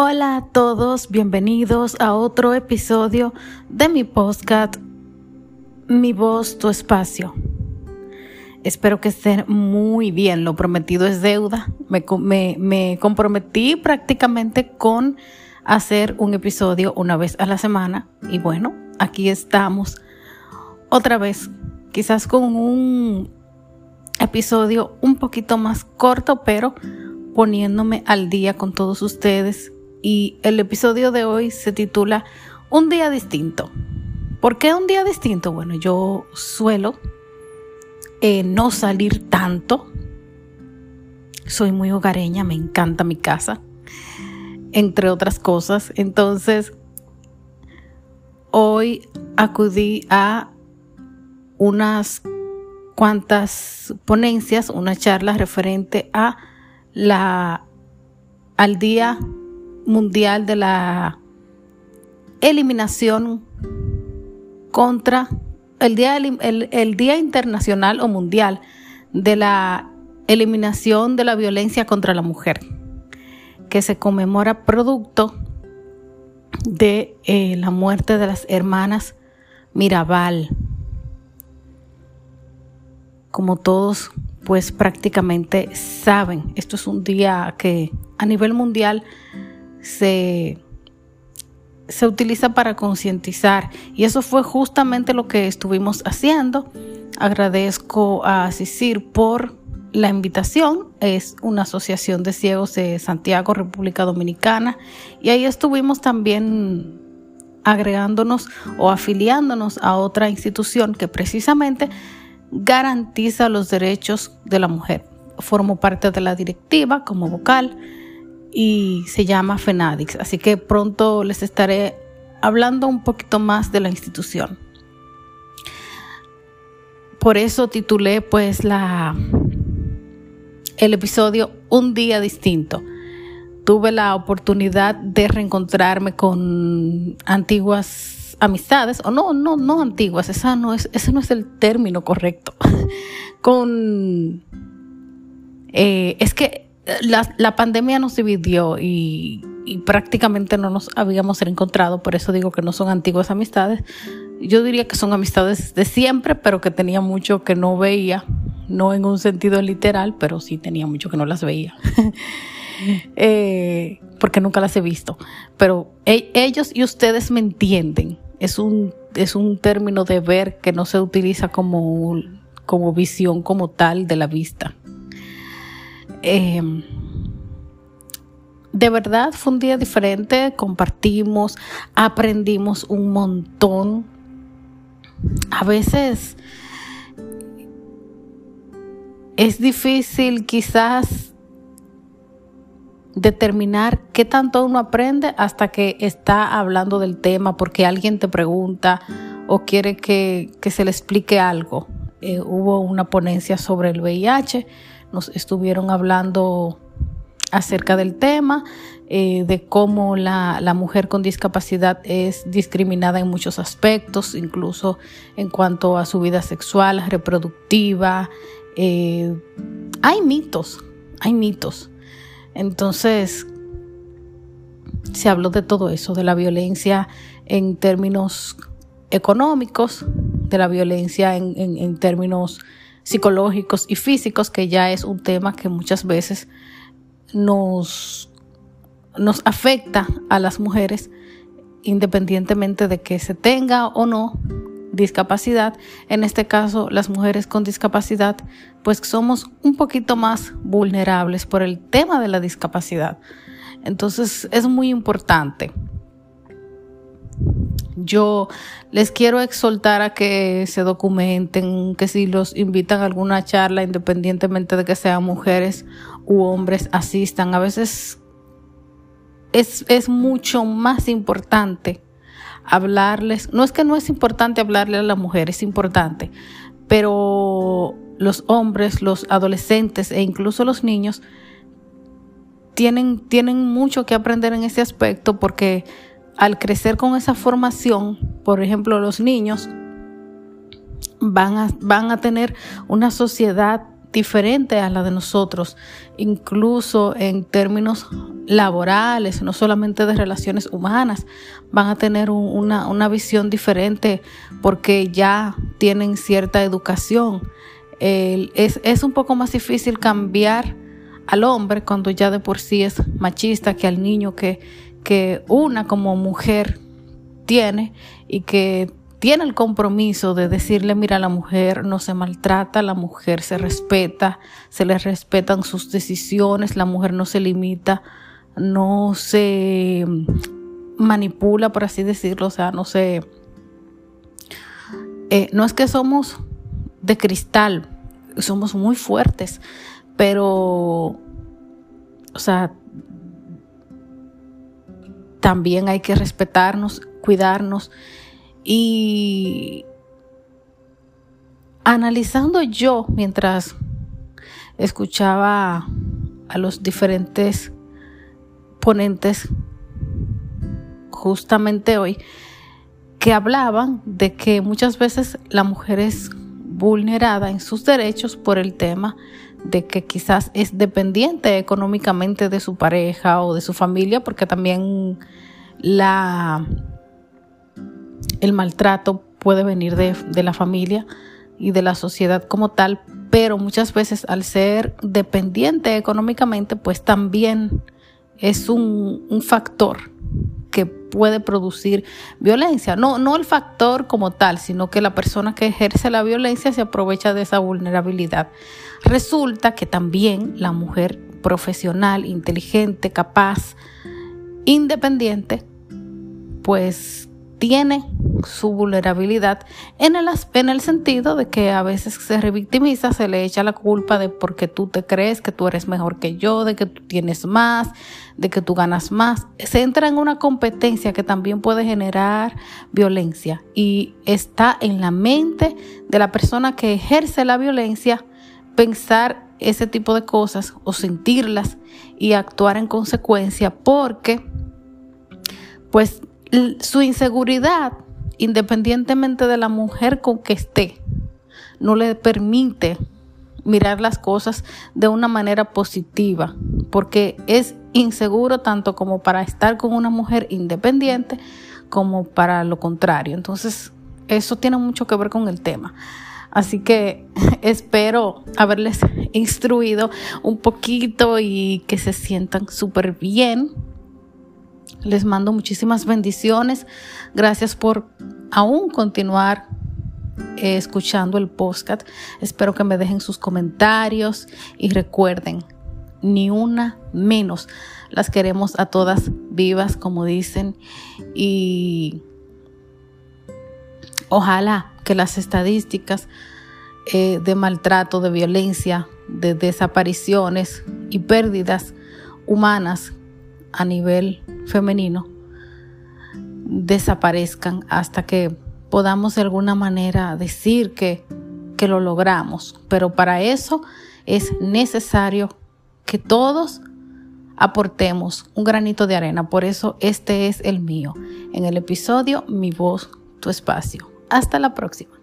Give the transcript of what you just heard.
Hola a todos, bienvenidos a otro episodio de mi podcast Mi voz, tu espacio. Espero que estén muy bien, lo prometido es deuda. Me, me, comprometí prácticamente con hacer un episodio una vez a la semana y bueno, aquí estamos otra vez, quizás con un episodio un poquito más corto, pero poniéndome al día con todos ustedes y el episodio de hoy se titula Un día distinto. ¿Por qué un día distinto? Bueno, yo suelo eh, no salir tanto. Soy muy hogareña, me encanta mi casa, entre otras cosas. Entonces, hoy acudí a unas cuantas ponencias, una charla referente a la al día mundial de la eliminación contra el día, el, día internacional o mundial de la eliminación de la violencia contra la mujer, que se conmemora producto de eh, la muerte de las hermanas Mirabal. Como todos pues prácticamente saben, esto es un día que a nivel mundial se, se utiliza para concientizar y eso fue justamente lo que estuvimos haciendo. Agradezco a CICIR por la invitación. Es una asociación de ciegos de Santiago, República Dominicana y ahí estuvimos también agregándonos o afiliándonos a otra institución que precisamente garantiza los derechos de la mujer. Formo parte de la directiva como vocal y se llama FENADIX. Así que pronto les estaré hablando un poquito más de la institución. Por eso titulé pues la el episodio Un día distinto. Tuve la oportunidad de reencontrarme con antiguas amistades, o no, no, no antiguas, esa no es, ese no es el término correcto. con eh, es que la, pandemia nos dividió y, prácticamente no nos habíamos reencontrado, por eso digo que no son antiguas amistades. Yo diría que son amistades de siempre, pero que tenía mucho que no veía, no en un sentido literal, pero sí tenía mucho que no las veía. Eh, porque nunca las he visto. Pero e, ellos y ustedes me entienden. Es un, es un término de ver que no se utiliza como, como visión como tal de la vista. Em, de verdad fue un día diferente, compartimos, aprendimos un montón. A veces es difícil quizás determinar qué tanto uno aprende hasta que está hablando del tema porque alguien te pregunta o quiere que, se le explique algo. Eh, hubo una ponencia sobre el VIH nos estuvieron hablando acerca del tema, eh, de cómo la, mujer con discapacidad es discriminada en muchos aspectos, incluso en cuanto a su vida sexual, reproductiva. Eh, hay mitos, hay mitos. Entonces, se habló de todo eso, de la violencia en términos económicos, de la violencia en, en términos psicológicos y físicos, que ya es un tema que muchas veces nos, nos afecta a las mujeres independientemente de que se tenga o no discapacidad. En este caso, las mujeres con discapacidad, pues somos un poquito más vulnerables por el tema de la discapacidad. Entonces, es muy importante yo les quiero exhortar a que se documenten, que si los invitan a alguna charla, independientemente de que sean mujeres u hombres, asistan. A veces es, es mucho más importante hablarles. No es que no es importante hablarle a la mujer, es importante, pero los hombres, los adolescentes e incluso los niños tienen, tienen mucho que aprender en ese aspecto porque al crecer con esa formación, por ejemplo, los niños van a, van a tener una sociedad diferente a la de nosotros, incluso en términos laborales, no solamente de relaciones humanas, van a tener una, visión diferente porque ya tienen cierta educación. es, es un poco más difícil cambiar al hombre cuando ya de por sí es machista que al niño que, que una como mujer tiene y que tiene el compromiso de decirle, mira, la mujer no se maltrata, la mujer se respeta, se le respetan sus decisiones, la mujer no se limita, no se manipula, por así decirlo, o sea, no se... Eh, no es que somos de cristal, somos muy fuertes, pero, o sea, también hay que respetarnos, cuidarnos. Y analizando yo mientras escuchaba a los diferentes ponentes justamente hoy, que hablaban de que muchas veces la mujer es vulnerada en sus derechos por el tema de que quizás es dependiente económicamente de su pareja o de su familia, porque también la el maltrato puede venir de, la familia y de la sociedad como tal, pero muchas veces al ser dependiente económicamente, pues también es un, un, factor que puede producir violencia. No, no el factor como tal, sino que la persona que ejerce la violencia se aprovecha de esa vulnerabilidad. Resulta que también la mujer profesional, inteligente, capaz, independiente, pues tiene su vulnerabilidad en el, en el sentido de que a veces se revictimiza, se le echa la culpa de porque tú te crees que tú eres mejor que yo, de que tú tienes más, de que tú ganas más. Se entra en una competencia que también puede generar violencia y está en la mente de la persona que ejerce la violencia pensar ese tipo de cosas o sentirlas y actuar en consecuencia porque pues su inseguridad independientemente de la mujer con que esté, no le permite mirar las cosas de una manera positiva, porque es inseguro tanto como para estar con una mujer independiente como para lo contrario. Entonces, eso tiene mucho que ver con el tema. Así que espero haberles instruido un poquito y que se sientan súper bien les mando muchísimas bendiciones. Gracias por aún continuar eh, escuchando el podcast. Espero que me dejen sus comentarios y recuerden, ni una menos. Las queremos a todas vivas, como dicen, y ojalá que las estadísticas eh, de maltrato, de violencia, de desapariciones y pérdidas humanas a nivel femenino desaparezcan hasta que podamos de alguna manera decir que, que lo logramos. Pero para eso es necesario que todos aportemos un granito de arena. Por eso este es el mío. En el episodio Mi voz, tu espacio. Hasta la próxima.